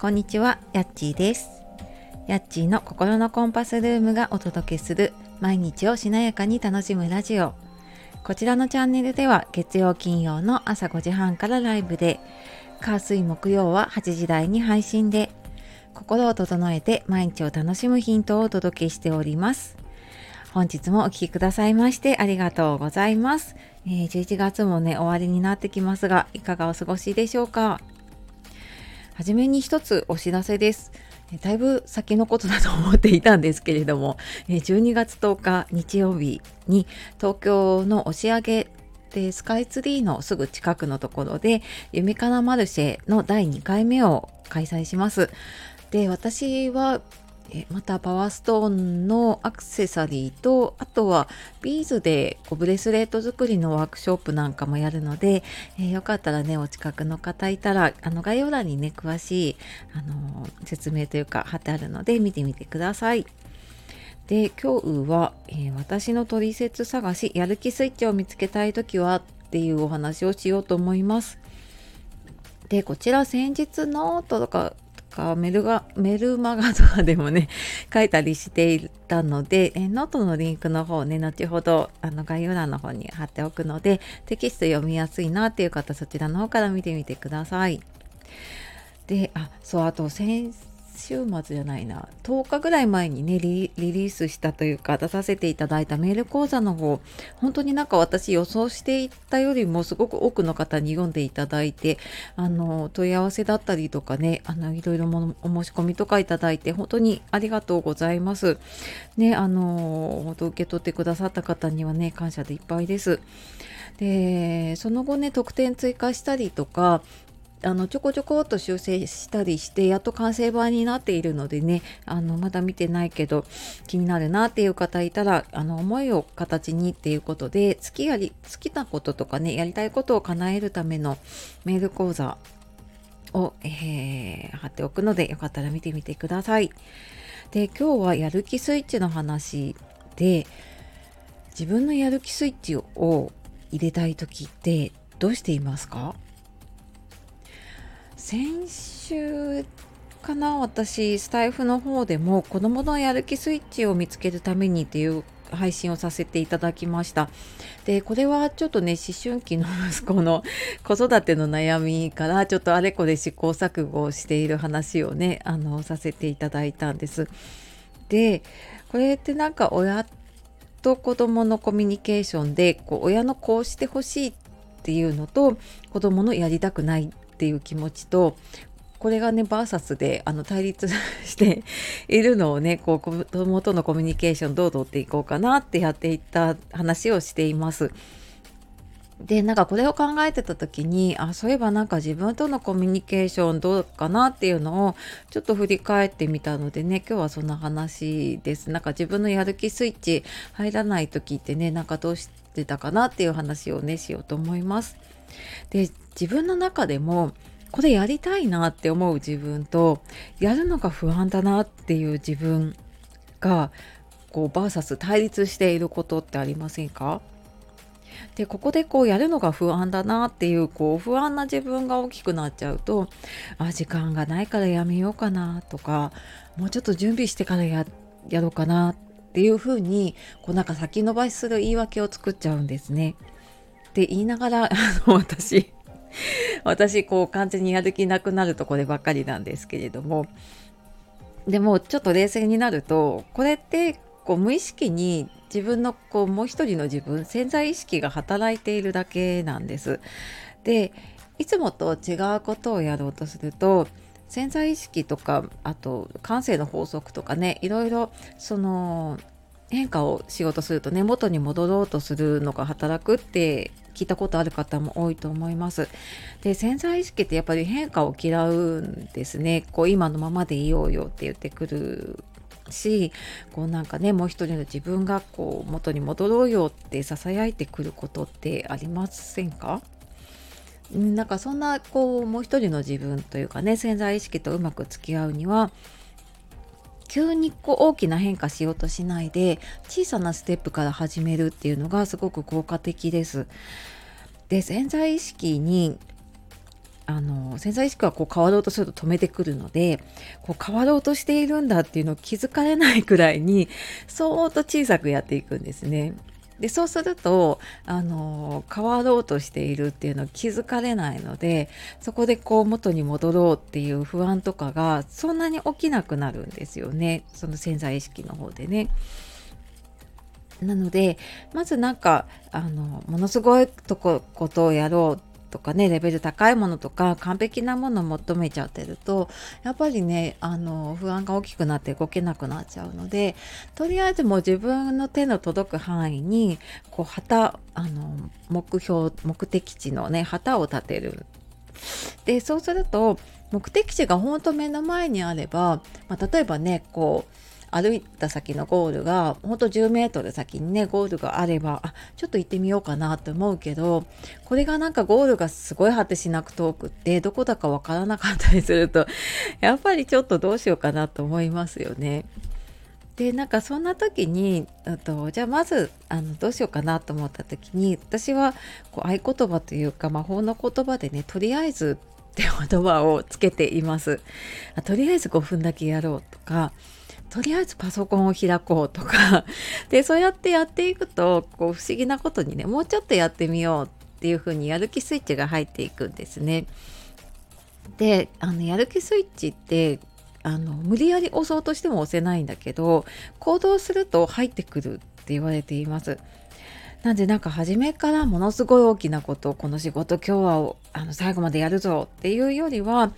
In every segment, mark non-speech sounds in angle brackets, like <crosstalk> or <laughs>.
こんにちは、やっちーです。やっちーの心のコンパスルームがお届けする毎日をしなやかに楽しむラジオ。こちらのチャンネルでは月曜金曜の朝5時半からライブで、火水木曜は8時台に配信で、心を整えて毎日を楽しむヒントをお届けしております。本日もお聴きくださいましてありがとうございます。えー、11月もね、終わりになってきますが、いかがお過ごしでしょうか？はじめに一つお知らせです。だいぶ先のことだと思っていたんですけれども、12月10日日曜日に東京の押上でスカイツリーのすぐ近くのところで、夢かなマルシェの第2回目を開催します。で、私はえまたパワーストーンのアクセサリーとあとはビーズでこうブレスレット作りのワークショップなんかもやるので、えー、よかったらねお近くの方いたらあの概要欄にね詳しいあの説明というか貼ってあるので見てみてください。で今日は、えー、私の取説探しやる気スイッチを見つけたい時はっていうお話をしようと思います。でこちら先日ノートとかかメルガメルマガとかでもね <laughs> 書いたりしていたのでえノートのリンクの方ね後ほどあの概要欄の方に貼っておくのでテキスト読みやすいなっていう方そちらの方から見てみてください。であそうあと先週末じゃないな10日ぐらい前にねリリースしたというか出させていただいたメール講座の方本当になんか私予想していたよりもすごく多くの方に読んでいただいてあの問い合わせだったりとかねあのいろいろもお申し込みとかいただいて本当にありがとうございます。ねあの本当受け取ってくださった方にはね感謝でいっぱいです。でその後ね特典追加したりとかあのちょこちょこっと修正したりしてやっと完成版になっているのでねあのまだ見てないけど気になるなっていう方いたらあの思いを形にっていうことで好きやり好きなこととかねやりたいことを叶えるためのメール講座を、えー、貼っておくのでよかったら見てみてください。で今日はやる気スイッチの話で自分のやる気スイッチを入れたい時ってどうしていますか？先週かな私スタイフの方でも子供のやる気スイッチを見つけるためにっていう配信をさせていただきました。でこれはちょっとね思春期の息子の子育ての悩みからちょっとあれこれ試行錯誤している話をねあのさせていただいたんです。でこれってなんか親と子供のコミュニケーションでこう親のこうしてほしいっていうのと子供のやりたくないっていう気持ちとこれがねバーサスであの対立して <laughs> いるのをねこう子供とのコミュニケーションどう取っていこうかなってやっていった話をしています。でなんかこれを考えてた時にあそういえばなんか自分とのコミュニケーションどうかなっていうのをちょっと振り返ってみたのでね今日はそんな話ですなんか自分のやる気スイッチ入らない時ってねなんかどうしてたかなっていう話をねしようと思います。で自分の中でもこれやりたいなって思う自分とやるのが不安だなっていう自分がこうバーサス対立していることってありませんか？でここでこうやるのが不安だなっていうこう不安な自分が大きくなっちゃうとあ時間がないからやめようかなとかもうちょっと準備してからやろうかなっていうふうにこうなんか先延ばしする言い訳を作っちゃうんですね。って言いながら <laughs> あの私私こう完全にやる気なくなるとこればっかりなんですけれどもでもちょっと冷静になるとこれってこう無意識に自分のこうもう一人の自分潜在意識が働いているだけなんです。でいつもと違うことをやろうとすると潜在意識とかあと感性の法則とかねいろいろその変化をしようとするとね元に戻ろうとするのが働くって聞いたことある方も多いと思います。で潜在意識ってやっぱり変化を嫌うんですね。こう今のままでいようよって言ってくるしこうなんかねもう一人の自分がこう元に戻ろうよってささやいてくることってありませんか？なんかそんなこうもう一人の自分というかね潜在意識とうまく付き合うには急にこう大きな変化しようとしないで小さなステップから始めるっていうのがすごく効果的です。で潜在意識にあの潜在意識はこう変わろうとすると止めてくるのでこう変わろうとしているんだっていうのを気づかれないくらいにそーっと小さくやっていくんですね。でそうするとあの変わろうとしているっていうのを気づかれないのでそこでこう元に戻ろうっていう不安とかがそんなに起きなくなるんですよねその潜在意識の方でね。なのでまずなんかあのものすごいとこことをやろうとかねレベル高いものとか完璧なものを求めちゃってるとやっぱりねあの不安が大きくなって動けなくなっちゃうのでとりあえずもう自分の手の届く範囲にこう旗あの目標目的地のね旗を立てる。でそうすると目的地が本当目の前にあれば、まあ、例えばねこう歩いた先のゴールがほんと10メートル先にねゴールがあればあちょっと行ってみようかなって思うけどこれがなんかゴールがすごい果てしなく遠くってどこだかわからなかったりすると <laughs> やっぱりちょっとどうしようかなと思いますよね。でなんかそんな時にとじゃあまずあのどうしようかなと思った時に私はこう合言葉というか魔法の言葉でねとりあえずって言葉をつけています。とりあえず5分だけやろうとかとりあえずパソコンを開こうとか <laughs> でそうやってやっていくとこう不思議なことにねもうちょっとやってみようっていうふうにやる気スイッチが入っていくんですね。であのやる気スイッチってあの無理やり押そうとしても押せないんだけど行動すると入ってくるって言われています。なんでなんか初めからものすごい大きなことをこの仕事今日はあの最後までやるぞっていうよりは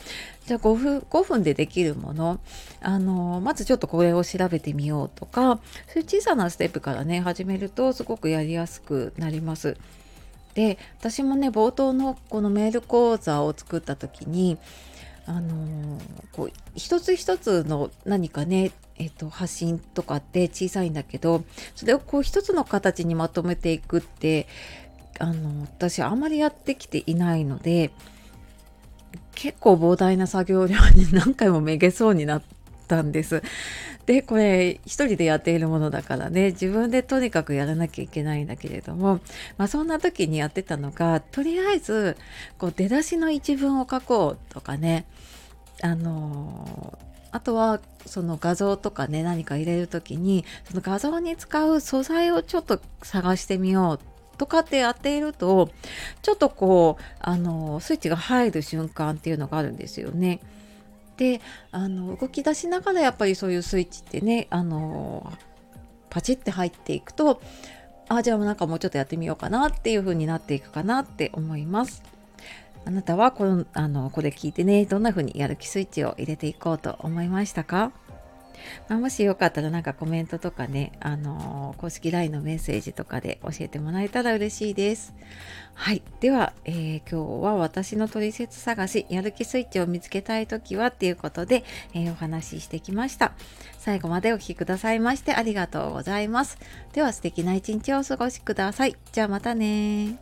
じゃあ5分 ,5 分でできるものあのまずちょっとこれを調べてみようとかそういう小さなステップからね始めるとすごくやりやすくなります。で私もね冒頭のこのメール講座を作った時にあのこう一つ一つの何かねえっと、発信とかって小さいんだけどそれをこう一つの形にまとめていくってあの私あんまりやってきていないので結構膨大な作業量に何回もめげそうになったんです。でこれ一人でやっているものだからね自分でとにかくやらなきゃいけないんだけれども、まあ、そんな時にやってたのがとりあえずこう出だしの一文を書こうとかねあのあとはその画像とかね何か入れる時にその画像に使う素材をちょっと探してみようとかってやっているとちょっとこうあのスイッチが入る瞬間っていうのがあるんですよね。であの動き出しながらやっぱりそういうスイッチってねあのパチって入っていくとあじゃあなんかもうちょっとやってみようかなっていう風になっていくかなって思います。あなたはこのあのこれ聞いてねどんな風にやる気スイッチを入れていこうと思いましたか？まあ、もしよかったらなんかコメントとかね、あの、公式 LINE のメッセージとかで教えてもらえたら嬉しいです。はい。では、えー、今日は私の取説探し、やる気スイッチを見つけたいときはっていうことで、えー、お話ししてきました。最後までお聴きくださいましてありがとうございます。では素敵な一日をお過ごしください。じゃあまたね